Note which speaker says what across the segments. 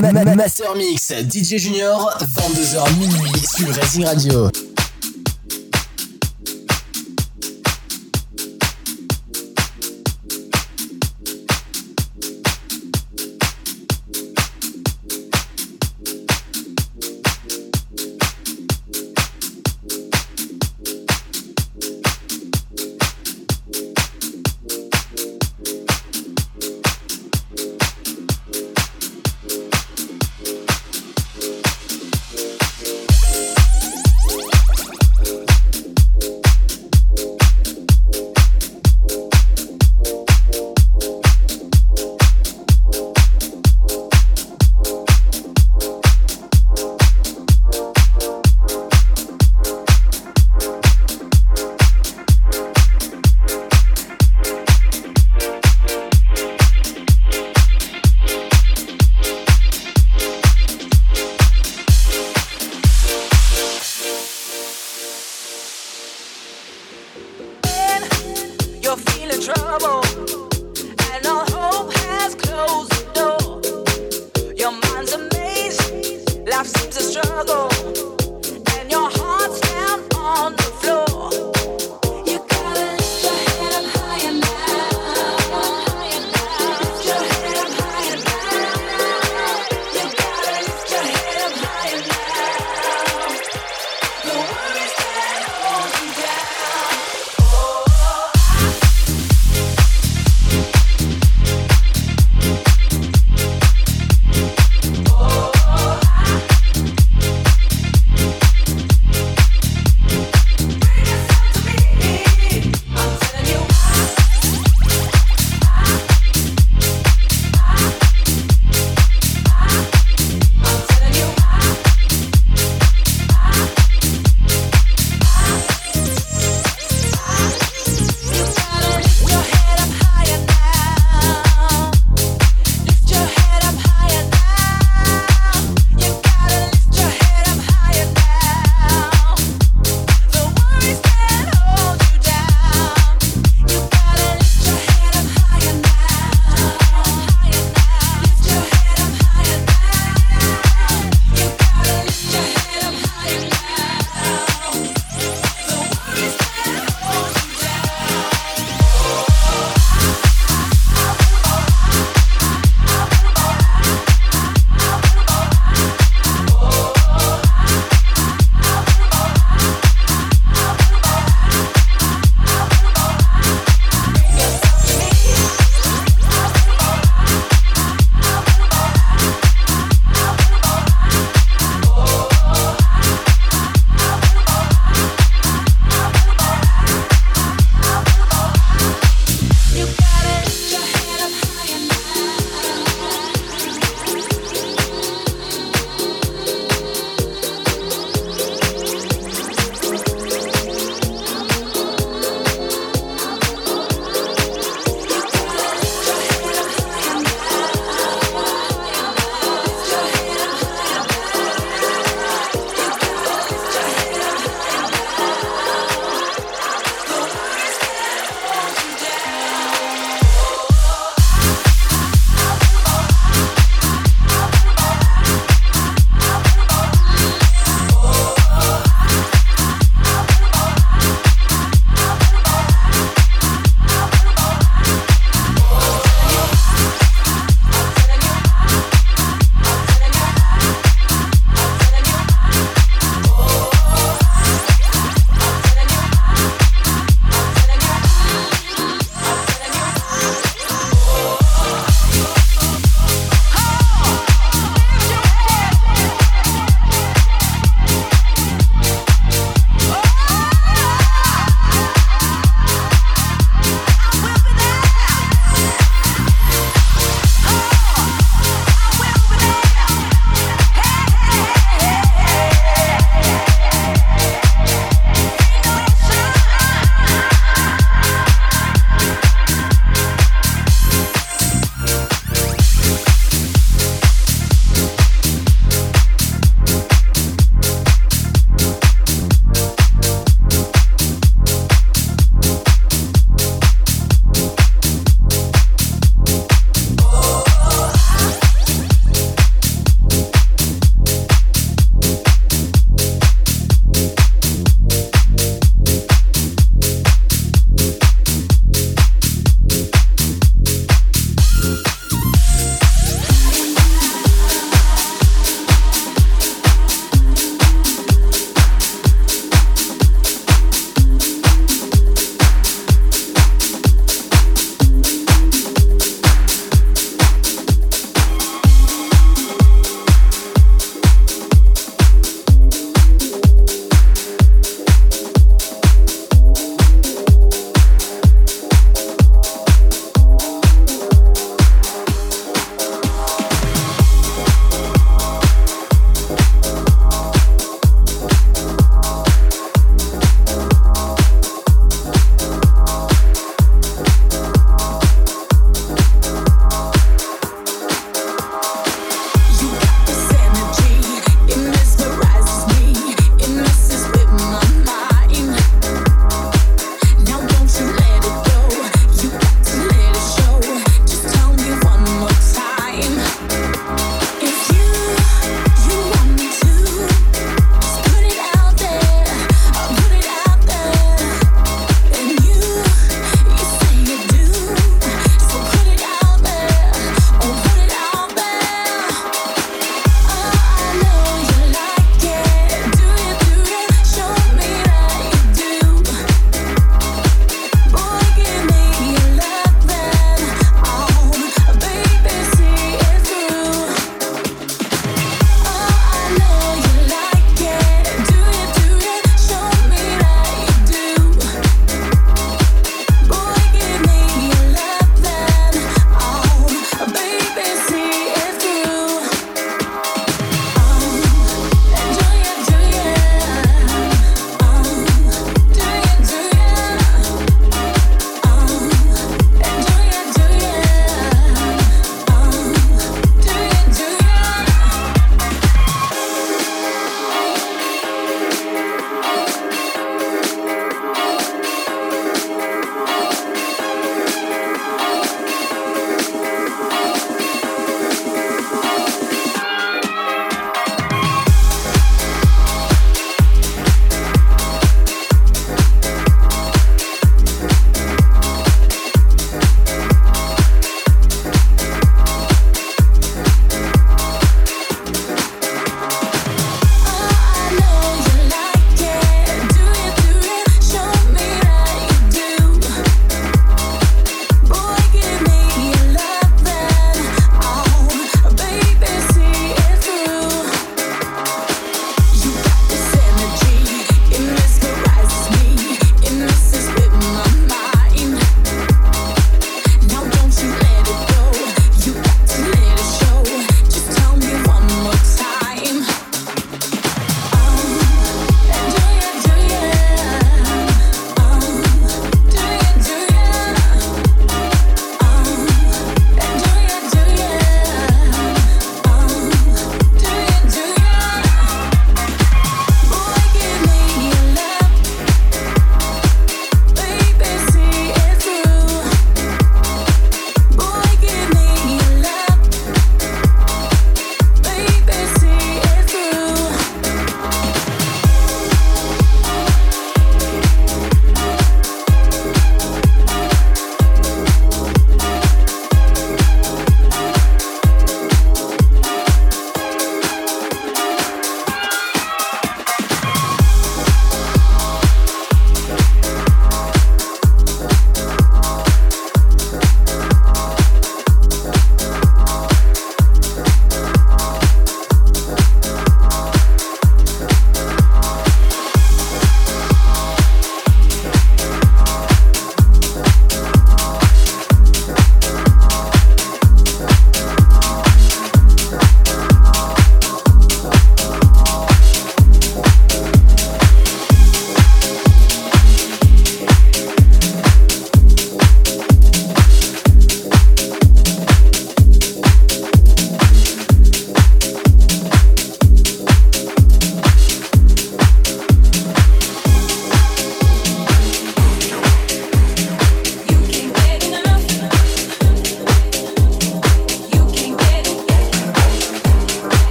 Speaker 1: Master Mix, DJ Junior, 22h minuit sur Racing Radio.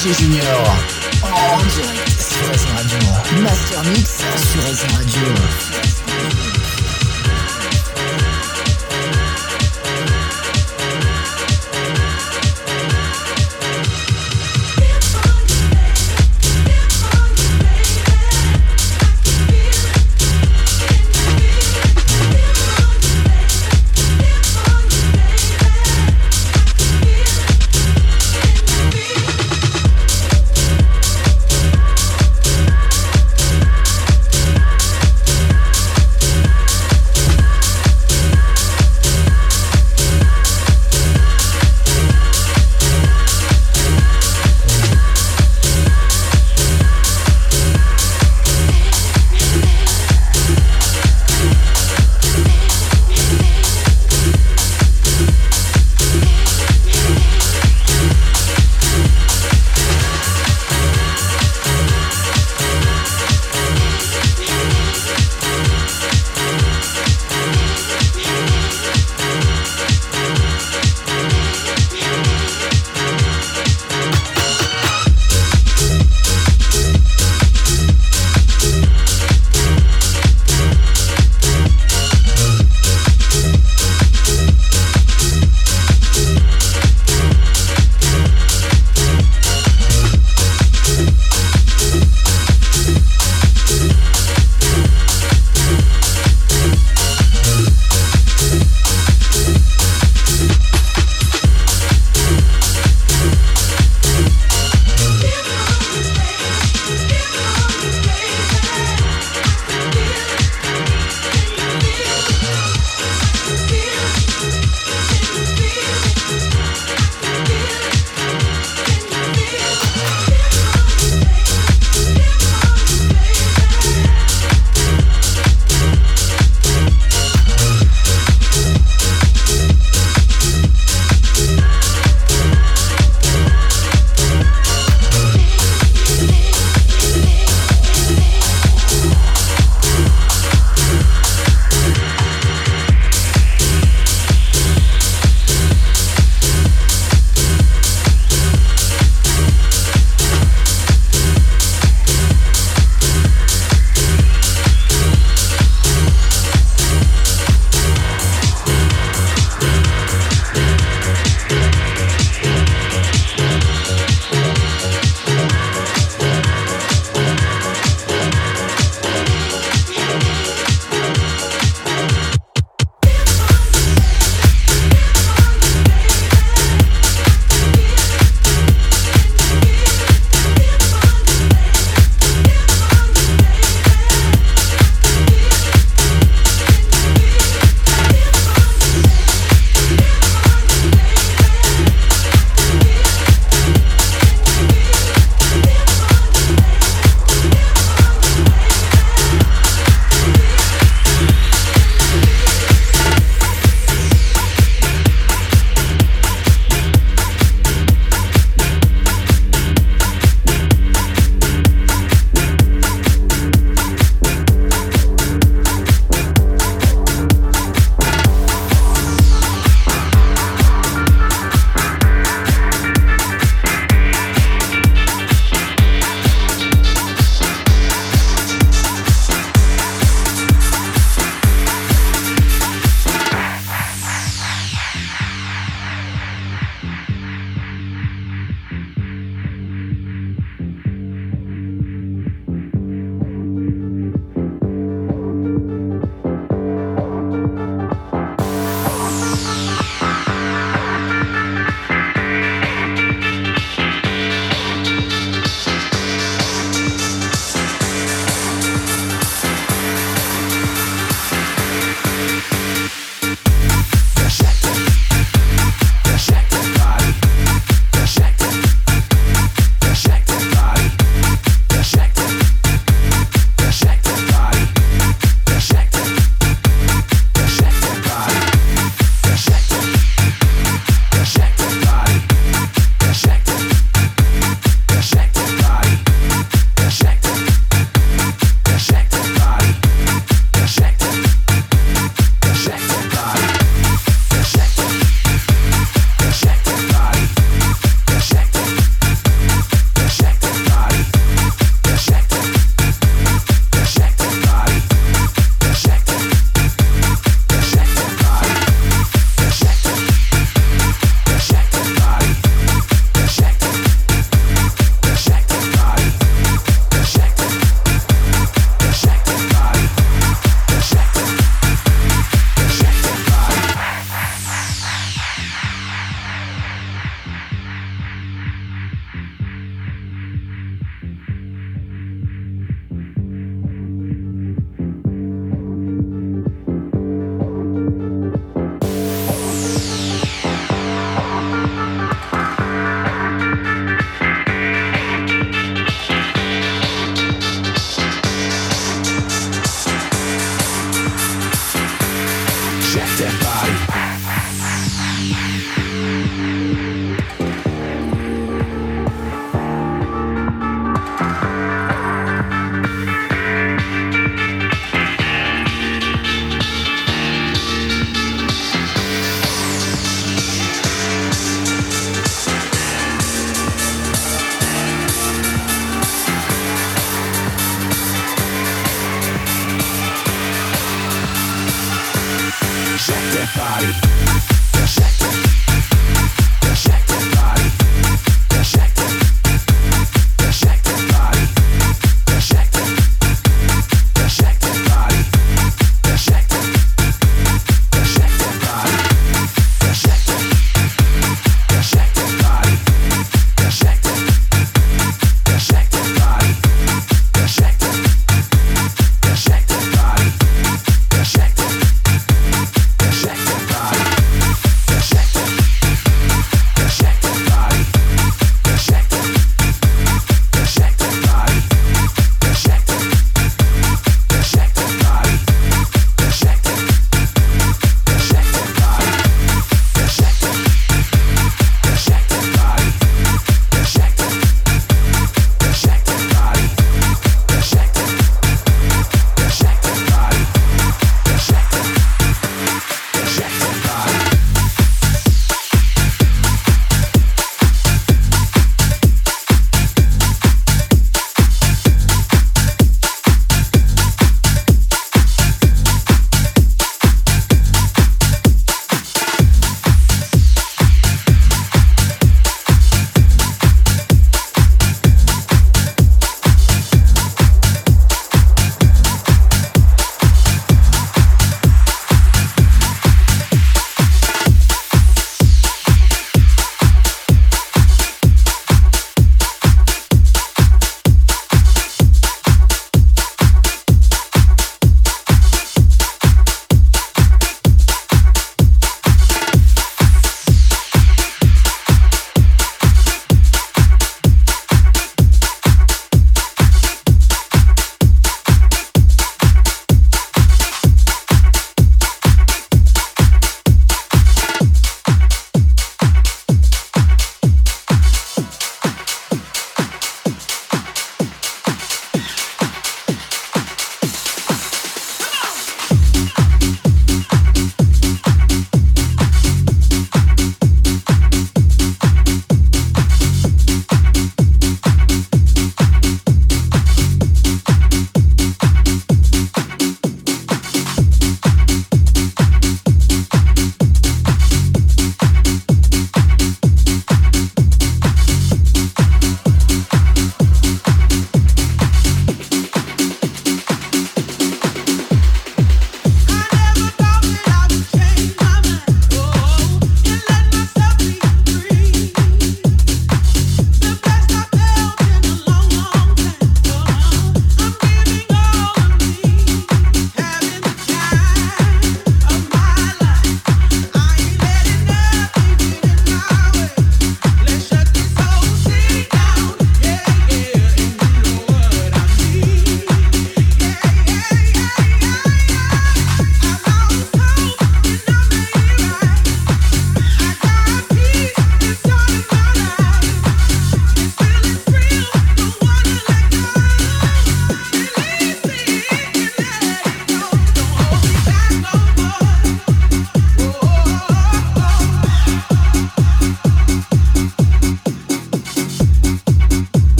Speaker 1: DJ Junior. En direct sur Raisin Radio. Master Mix sur Raisin Radio.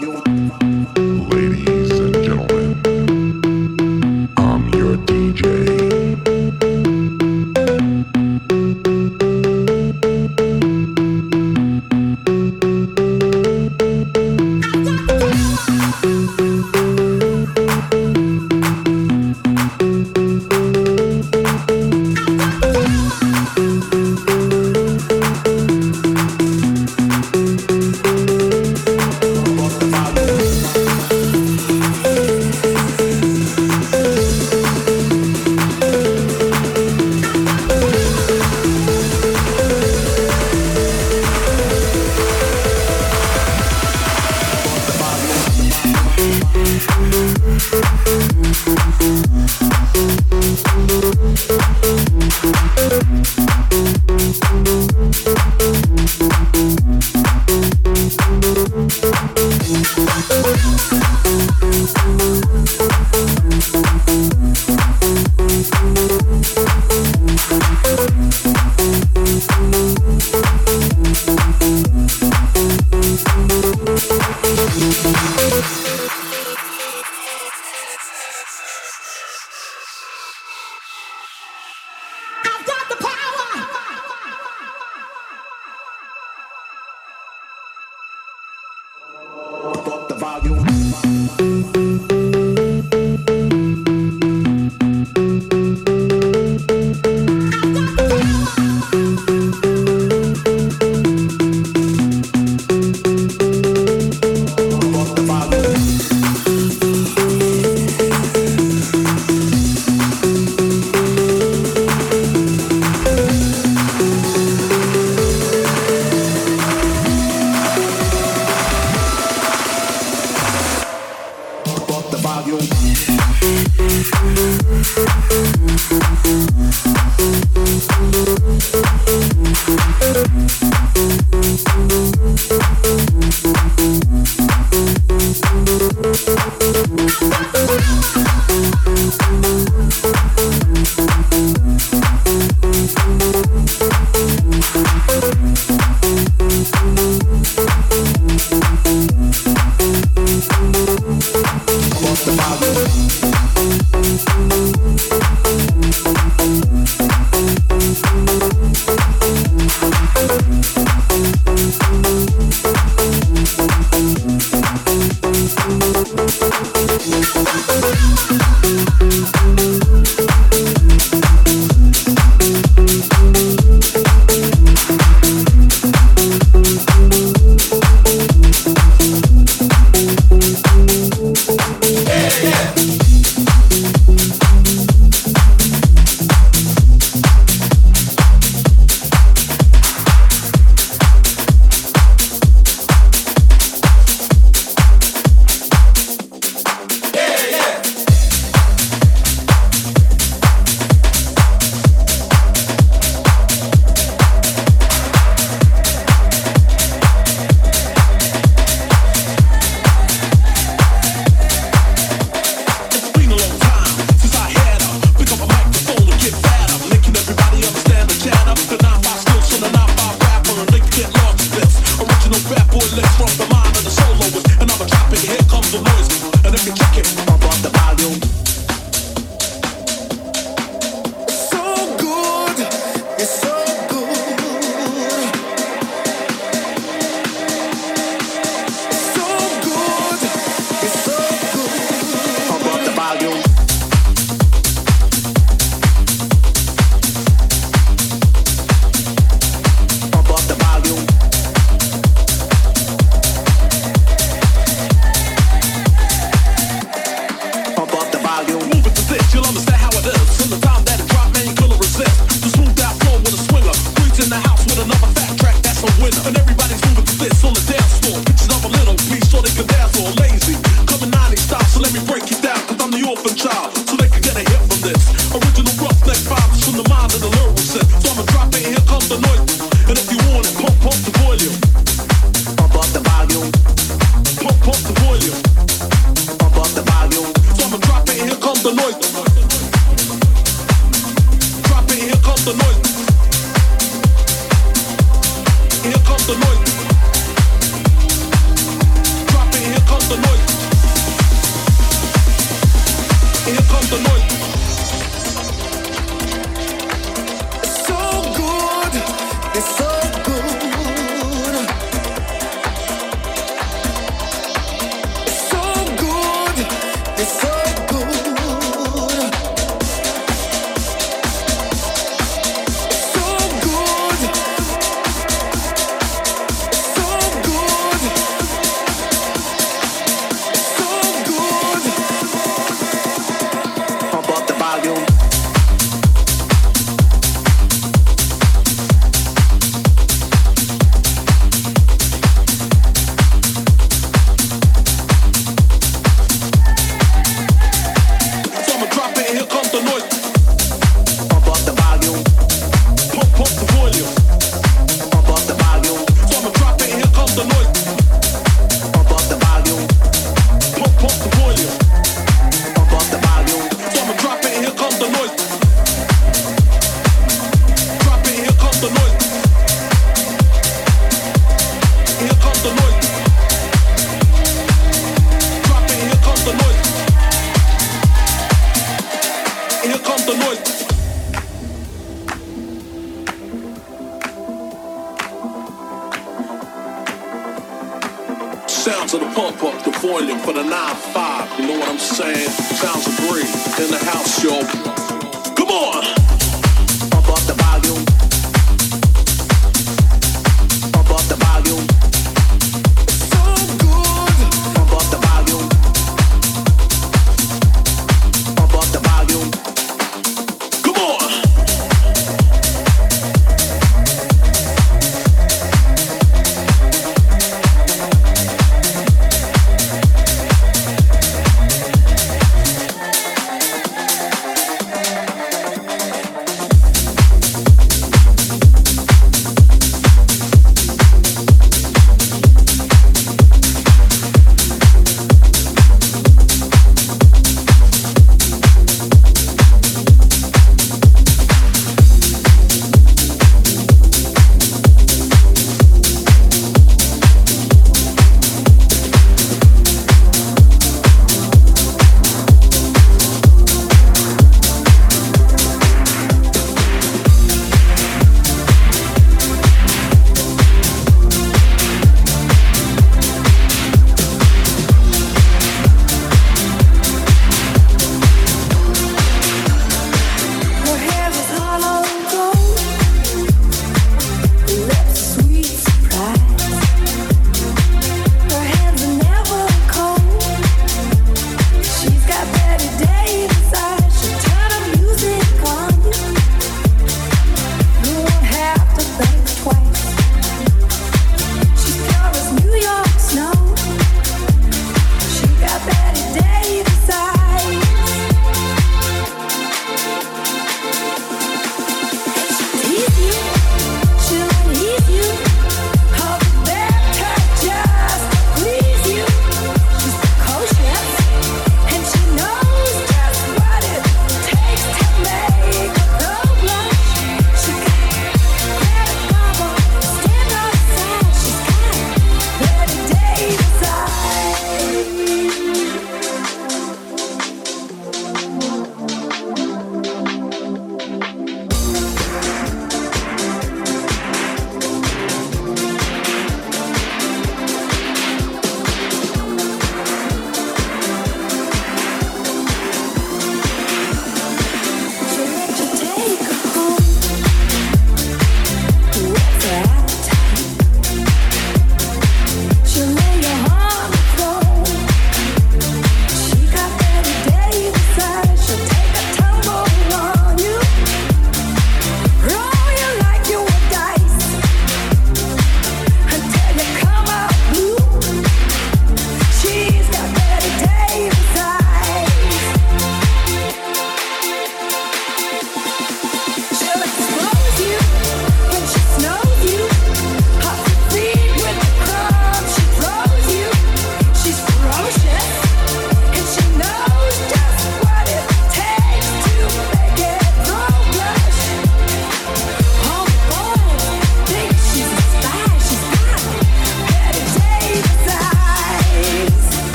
Speaker 2: Drop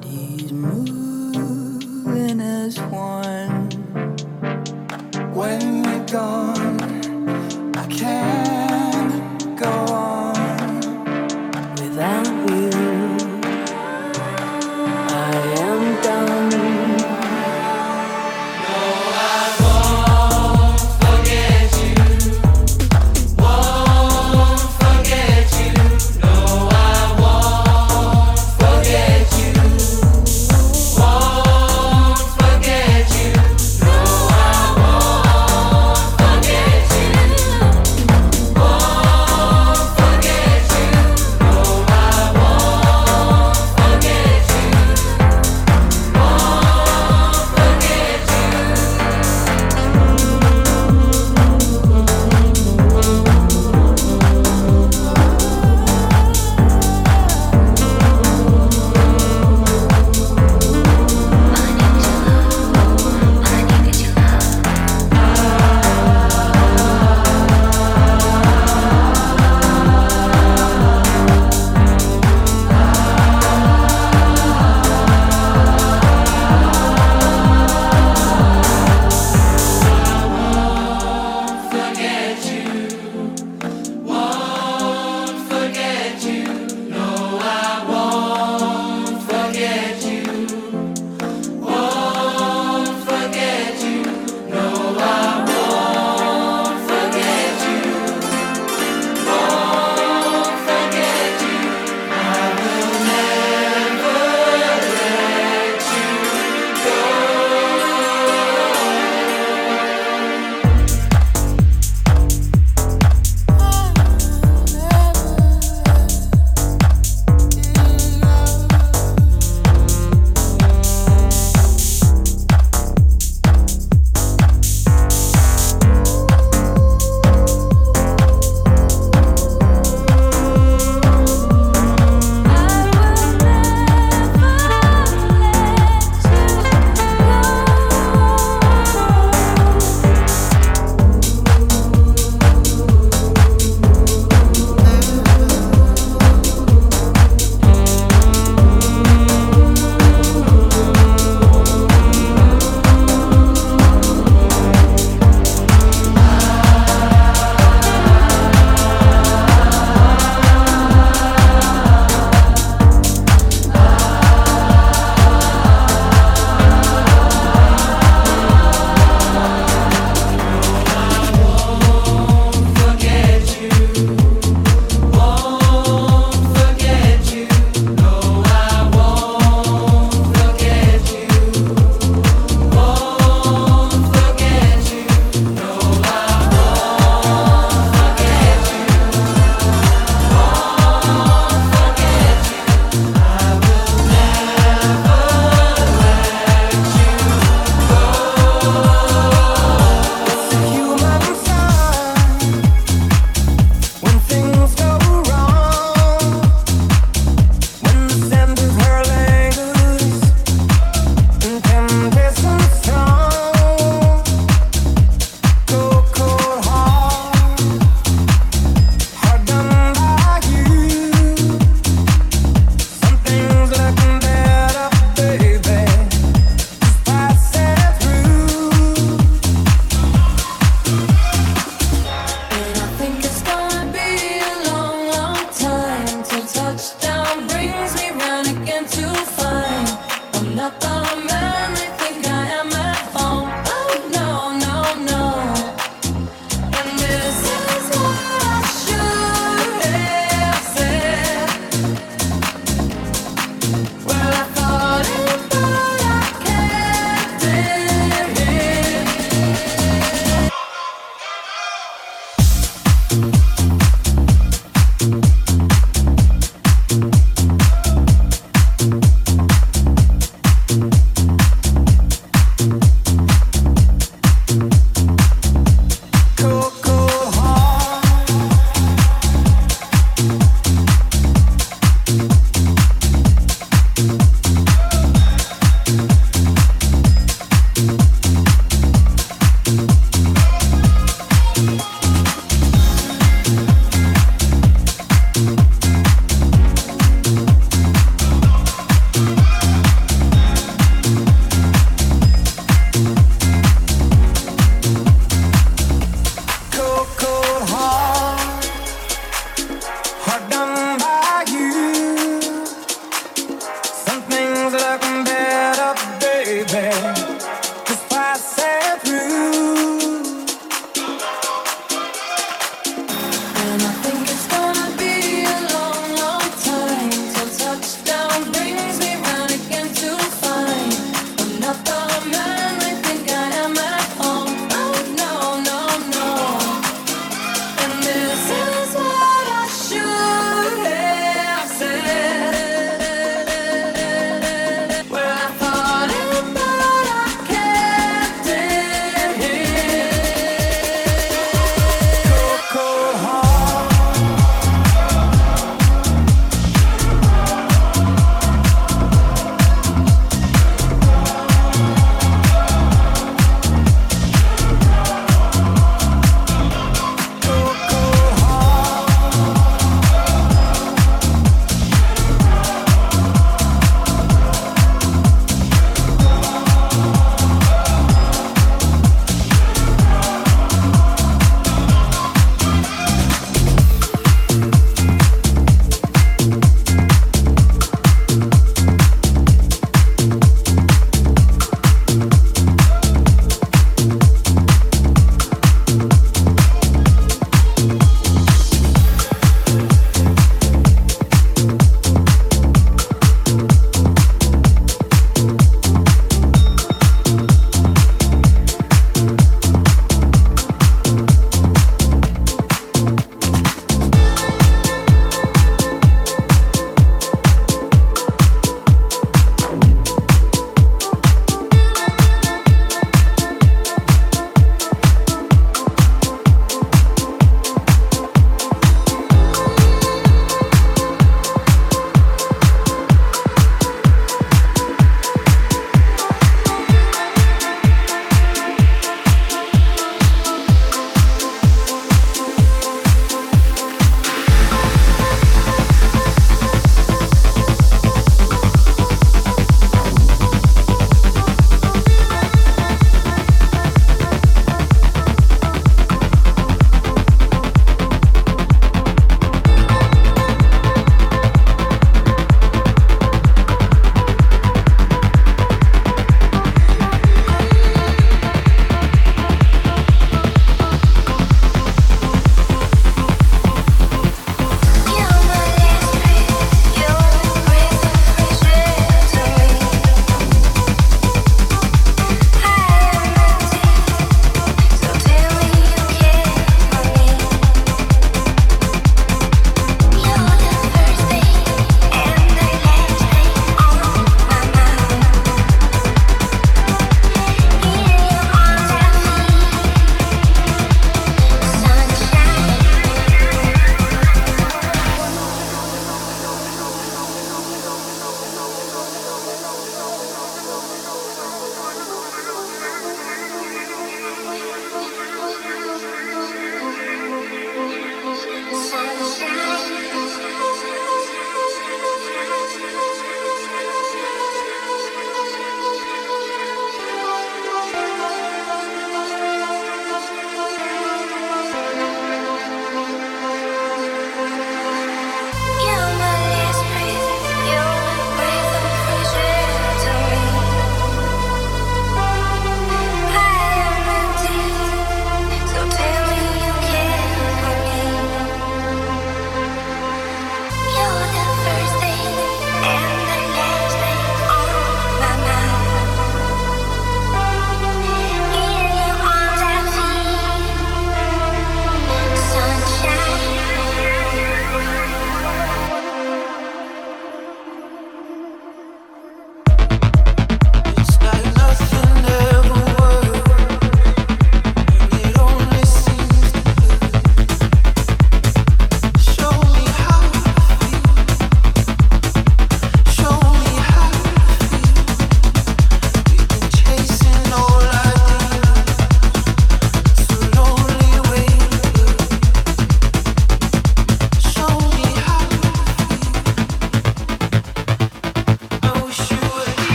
Speaker 3: bodies moving as one. When you're gone.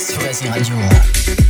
Speaker 3: sur Radio.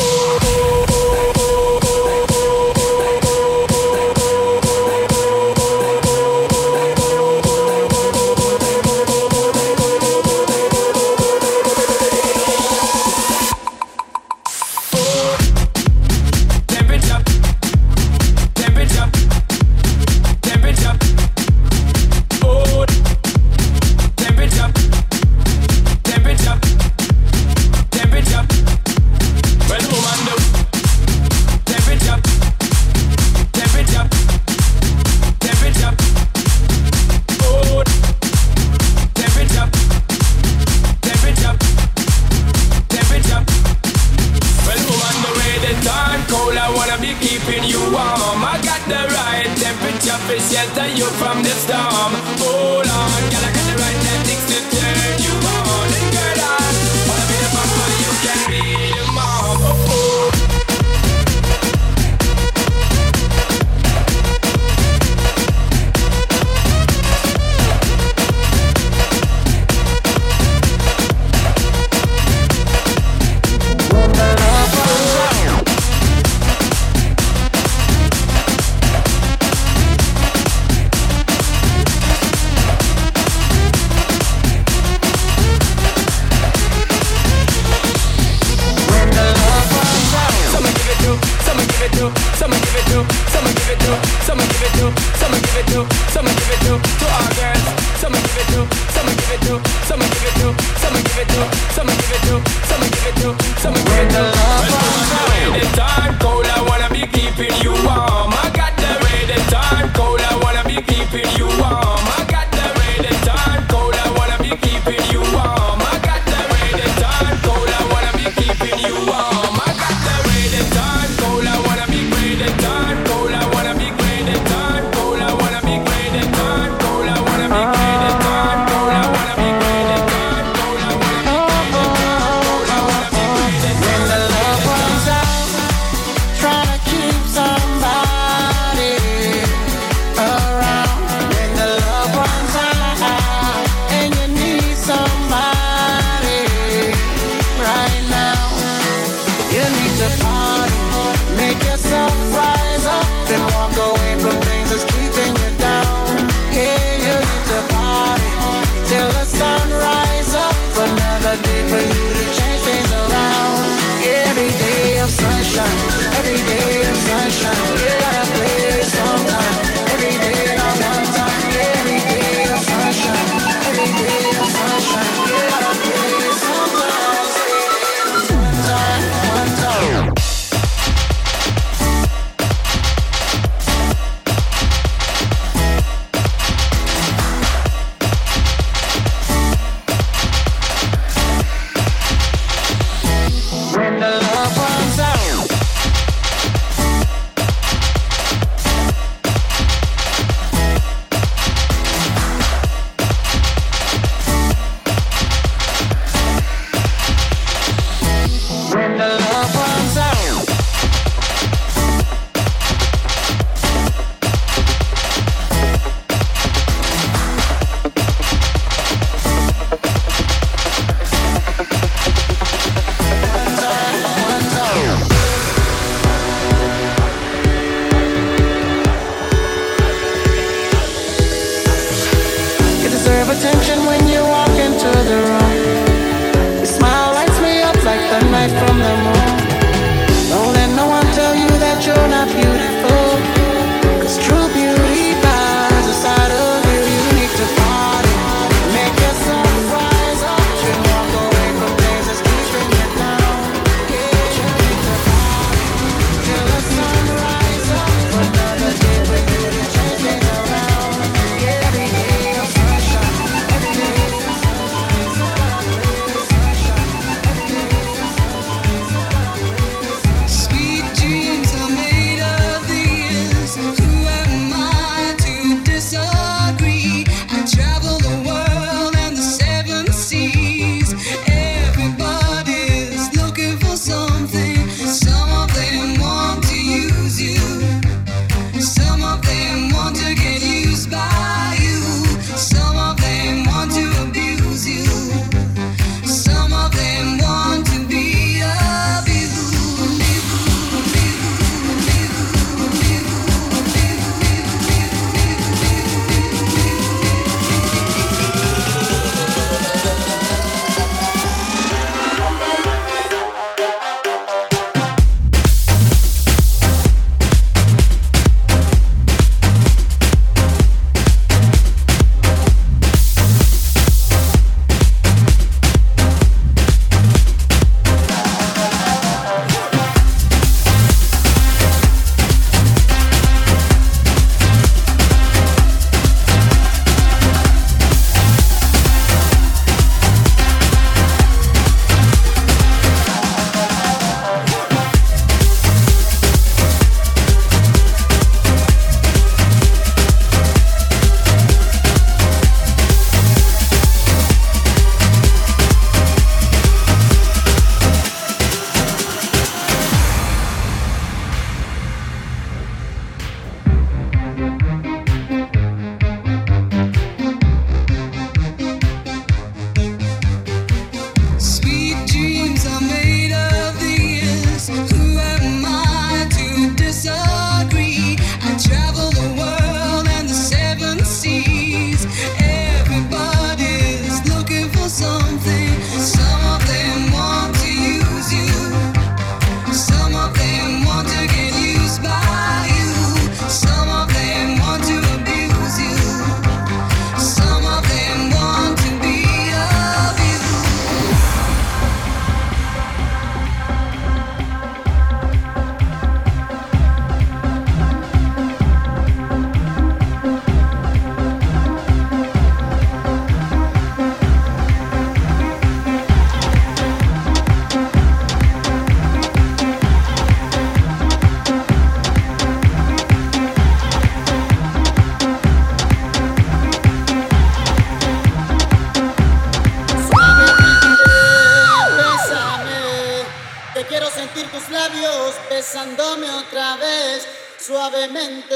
Speaker 4: besándome otra vez suavemente.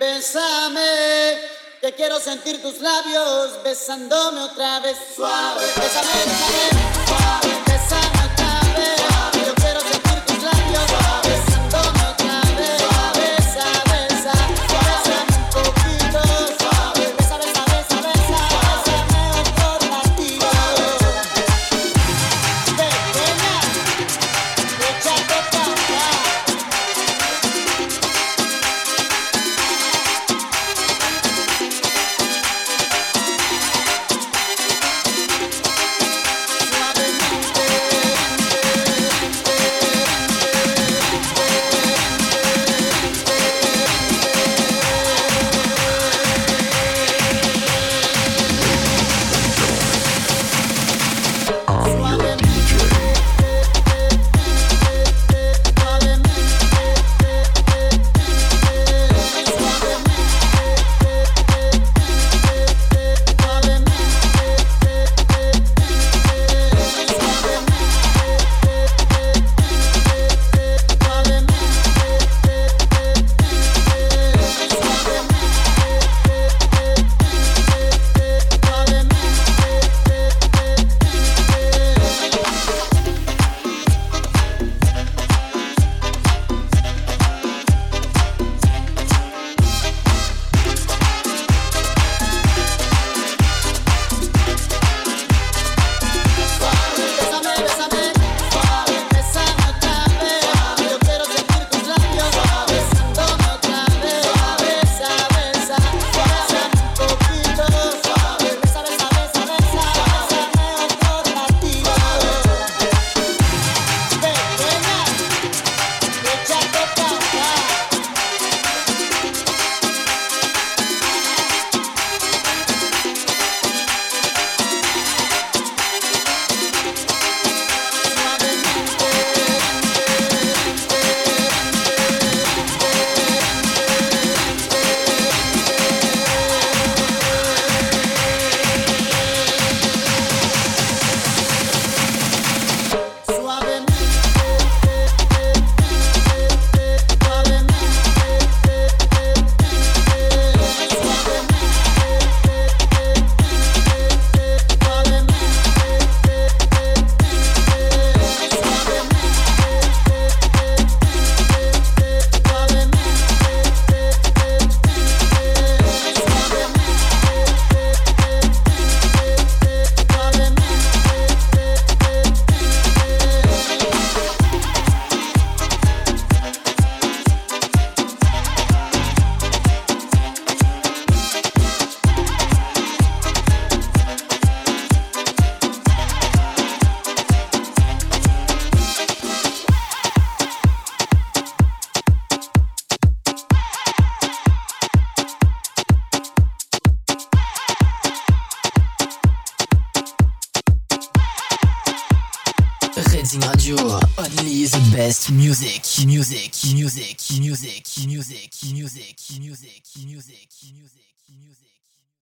Speaker 4: Bésame, que quiero sentir tus labios besándome otra vez suave. Bésame, suave.